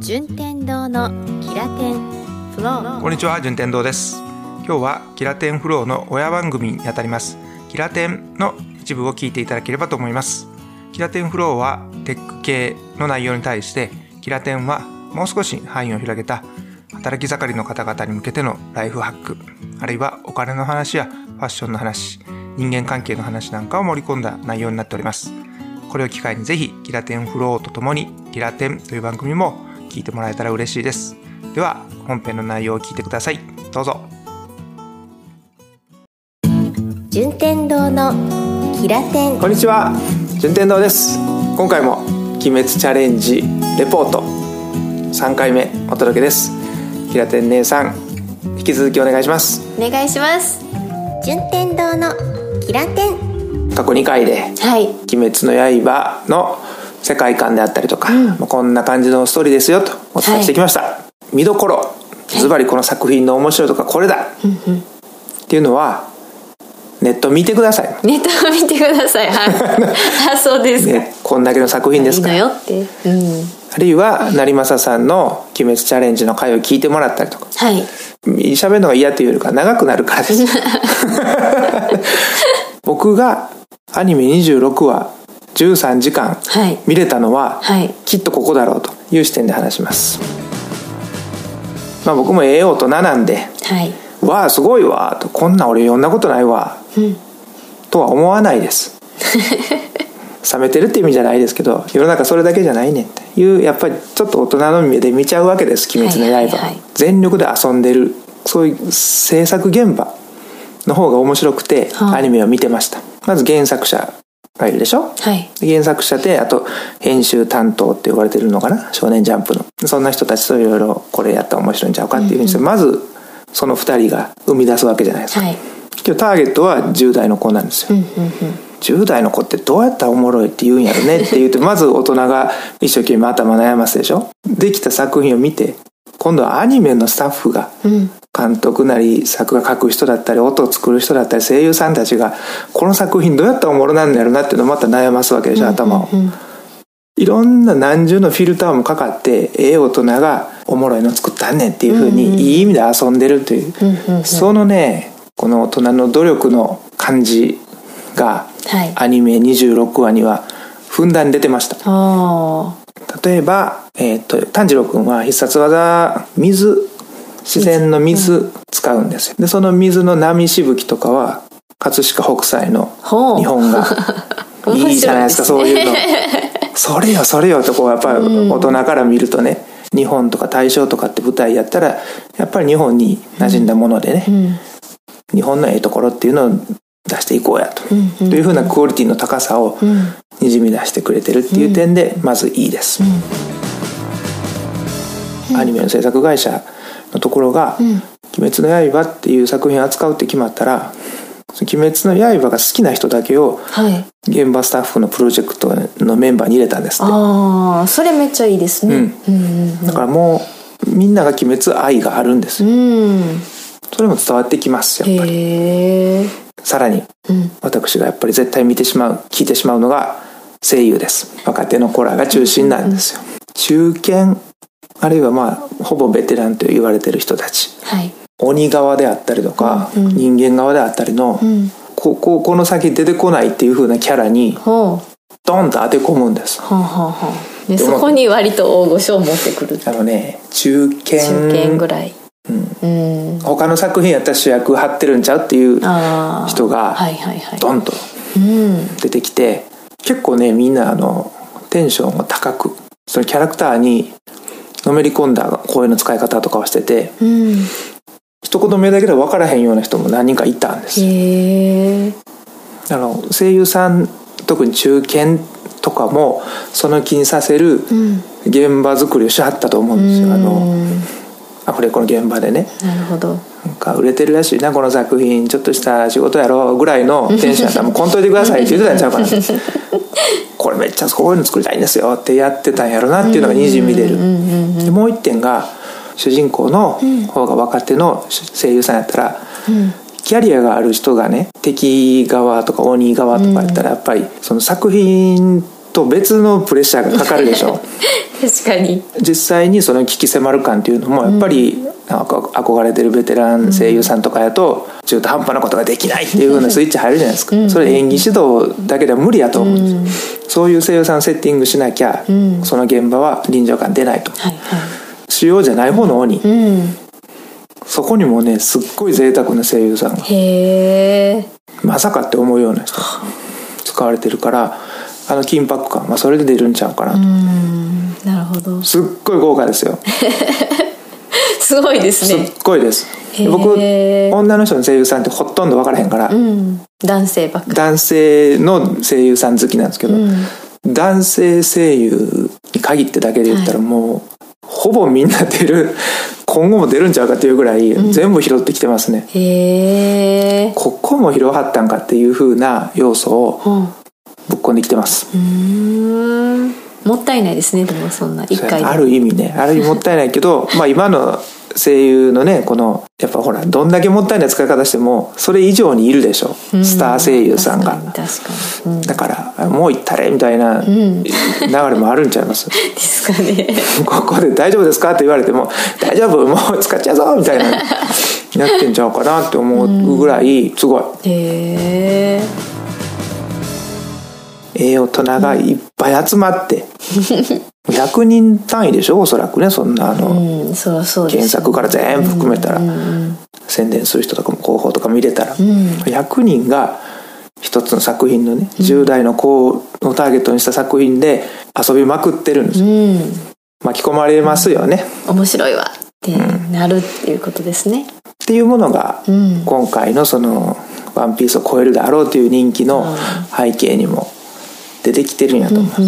順天堂のキラテンフロー。こんにちは順天堂です。今日はキラテンフローの親番組にあたります。キラテンの一部を聞いていただければと思います。キラテンフローはテック系の内容に対してキラテンはもう少し範囲を広げた働き盛りの方々に向けてのライフハックあるいはお金の話やファッションの話人間関係の話なんかを盛り込んだ内容になっております。これを機会にぜひキラテンフローとともにキラテンという番組も聞いてもらえたら嬉しいです。では本編の内容を聞いてください。どうぞ。順天堂のキラテンこんにちは。順天堂です。今回も鬼滅チャレンジレポート。3回目お届けです。キラテン姉さん引き続きお願いします。お願いします。順天堂のキラテン過去2回ではい「鬼滅の刃」の世界観であったりとか、うん。まあこんな感じのストーリーですよとお伝えしてきました、見どころズバリこの作品の面白いとかこれだ、っていうのはネット見てください、ネットを見てください。はい。あそうですか、ね、こんだけの作品ですか。らいいのよって。うん。あるいは成政さんの「鬼滅チャレンジ」の回を聞いてもらったりとか。はい。喋るのが嫌というよりか長くなるからです。僕がアニメ26話13時間はい。見れたのは、はい。きっとここだろうという視点で話します。まあ僕もええ大人なんではい「わあすごいわ」と「こんなん俺読んだことないわ」うん。とは思わないです。冷めてるって意味じゃないですけど世の中それだけじゃないねんって。いうやっぱりちょっと大人の目で見ちゃうわけです「鬼滅の刃」はいはいはい。全力で遊んでる。そういう制作現場の方が面白くてはあアニメを見てました。まず原作者がいるでしょ？はい。原作者であと編集担当って呼ばれてるのかな？少年ジャンプの。そんな人たちといろいろこれやったら面白いんちゃうかっていうふうにして、まずその2人が生み出すわけじゃないですか、はい。今日ターゲットは10代の子なんですよ、うんうんうん。10代の子ってどうやったらおもろいって言うんやろねって言うと まず大人が一生懸命頭悩ますでしょ？できた作品を見て今度はアニメのスタッフがうん監督なり作画書く人だったり音を作る人だったり声優さんたちがこの作品どうやったらおもろなんだろうなっていうのをまた悩ますわけでしょ頭を。うん。いろんな何重のフィルターもかかってええ大人がおもろいの作ったんねんっていうふうにいい意味で遊んでるという。うんうんうん。そのねこの大人の努力の感じがはい。アニメ26話にはふんだんに出てました。あ例えば、えー、と炭治郎君は必殺技水自然の水使うんですよ。でその水の波しぶきとかは葛飾北斎の日本がい いいじゃないですかそういうの。それよそれよとこうやっぱり大人から見るとね、日本とか大正とかって舞台やったらやっぱり日本に馴染んだものでね、うん。日本のええところっていうのを出していこうやと、というふうなクオリティの高さをうん。にじみ出してくれてるっていう点でまずいいです、アニメの制作会社のところが「ん。鬼滅の刃」っていう作品を扱うって決まったら「鬼滅の刃」が好きな人だけをはい。現場スタッフのプロジェクトのメンバーに入れたんですって。ああそれめっちゃいいですね。うん。だからもうみんなが鬼滅愛があるんですよ。うん。うんそれも伝わってきますやっぱり。さらにうん。私がやっぱり絶対見てしまう聞いてしまうのが声優です。若手の子らが中心なんですよ。中堅あるいはまあほぼベテランと言われてる人たち。はい。鬼側であったりとか、うんうん。人間側であったりの、うん。こここの先出てこないっていう風なキャラにドンと当て込むんです。はあはあはあでそこに割と大御所を持ってくる。あのね中堅。中堅ぐらい。うん。うん。他の作品やったら主役張ってるんちゃうっていう人がはいはいはい。ドンとうん。出てきて結構ねみんなあのテンションが高くそのキャラクターにのめり込んだ声の使い方とかをしててうん。一言目だけでは分からへんような人も何人かいたんです。あの声優さん特に中堅とかもその気にさせるうん。現場作りをしはったと思うんですよ。あのうんアフレコの現場でね。なるほど。なんか売れてるらしい。なこの作品ちょっとした仕事やろぐらいの テンションやったらもうこんといてくださいって言ってたんちゃうかなこれめっちゃこういうの作りたいんですよってやってたんやろなっていうのがにじみ出る。でもう一点が主人公の方が若手の声優さんやったら、キャリアがある人がね敵側とか鬼側とかやったらやっぱりその作品と別のプレッシャーがかかるでしょ。確かに。実際にその危機迫る感っていうのもやっぱり、なんか憧れてるベテラン声優さんとかやと中途半端なことができないっていうふうなスイッチ入るじゃないですか、それ演技指導だけでは無理やと思うんです、そういう声優さんセッティングしなきゃ、その現場は臨場感出ないと、はいは主要じゃない方の鬼、いうん。そこにもねすっごい贅沢な声優さんが。へえまさかって思うような人。が 使われてるからあの緊迫感、まあ、それで出るんちゃうかなと、うんなるほど。すっごい豪華ですよ。すごいですすっねごいです。僕女の人の声優さんってほとんど分からへんから、うん。男性ばっか男性の声優さん好きなんですけど、男性声優に限ってだけで言ったらもう、ほぼみんな出る今後も出るんちゃうかっていうぐらい全部拾ってきてますね、へえここも拾はったんかっていう風な要素をうんぶっ込んできてます、うん。もったいないですね。でもそんな一回で。ある意味ね。ある意味もったいないけど まあ今の声優のねこのやっぱほらどんだけもったいない使い方してもそれ以上にいるでしょ、スター声優さんが。確かにうん、だからもう行ったれみたいな流れもあるんちゃいます、ですかね。ここで「大丈夫ですか?」って言われても「大丈夫もう使っちゃうぞ」みたいなやってんちゃうかなって思うぐらいすごい。へえええ大人がいっぱい集まって 100人単位でしょおそらくねそんなあの、うんそりゃそうです。検索から全部含めたら、宣伝する人とかも広報とか見れたら、100人が一つの作品のね、10代の子をターゲットにした作品で遊びまくってるんですよ。うん。巻き込まれますよね、面白いわってなるっていうことですね。っていうものが、ん。今回のその「ワンピースを超えるであろうという人気の背景にも出てきてるんやと思います、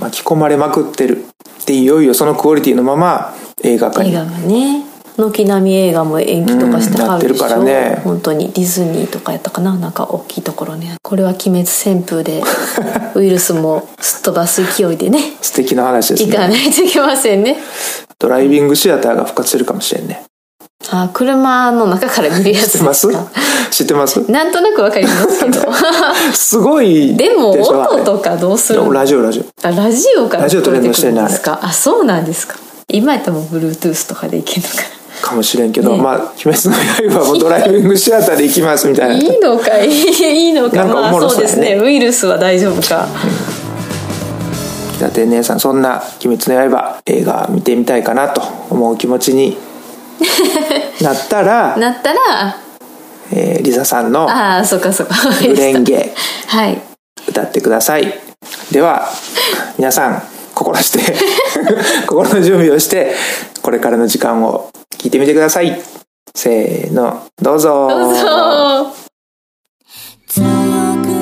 巻き込まれまくってるでいよいよそのクオリティのまま映画化に。映画がね軒並み映画も延期とかしてはるでしょ、うんなってるからね。本当にディズニーとかやったかななんか大きいところね。これは鬼滅旋風でウイルスもすっ飛ばす勢いでね。素敵な話です行かねないといけませんね。ドライビングシアターが復活してるかもしれんね。あ車の中から見るやつ知ってます？ですか知ってます？なんとなくわかりますけど。すごいでも音とかどうする？ラジオラジオ。あラジオからラジオと連動してるんですか？あそうなんですか。今やったらもう Bluetooth とかでいけるのかかもしれんけど、ね。まあ「鬼滅の刃」もドライビングシアターで行きますみたいな。いいのかい？いのかな？んかおまあそうですね。ウイルスは大丈夫か。北天姉さんそんな「鬼滅の刃」映画見てみたいかなと思う気持ちになったら、なったらえーリサさんのああそっかそっか「グレンゲ。はい」歌ってください。では皆さん心して 心の準備をしてこれからの時間を聞いてみてください。せーのどうぞ。どうぞ。強く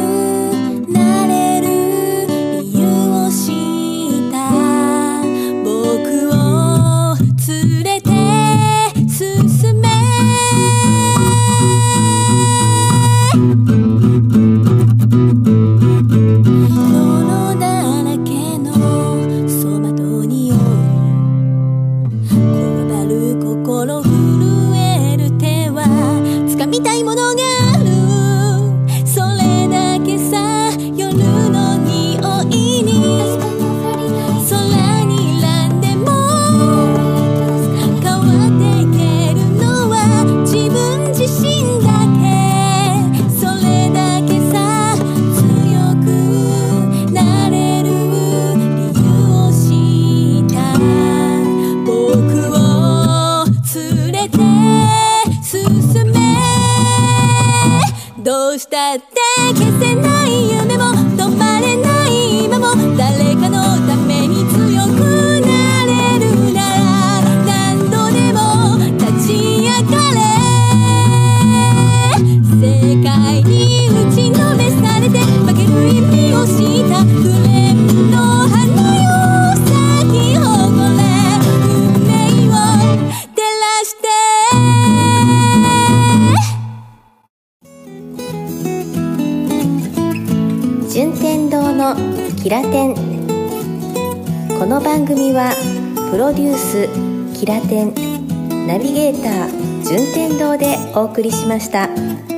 っ順天堂のキラテンこの番組はプロデュースキラテンナビゲーター順天堂でお送りしました。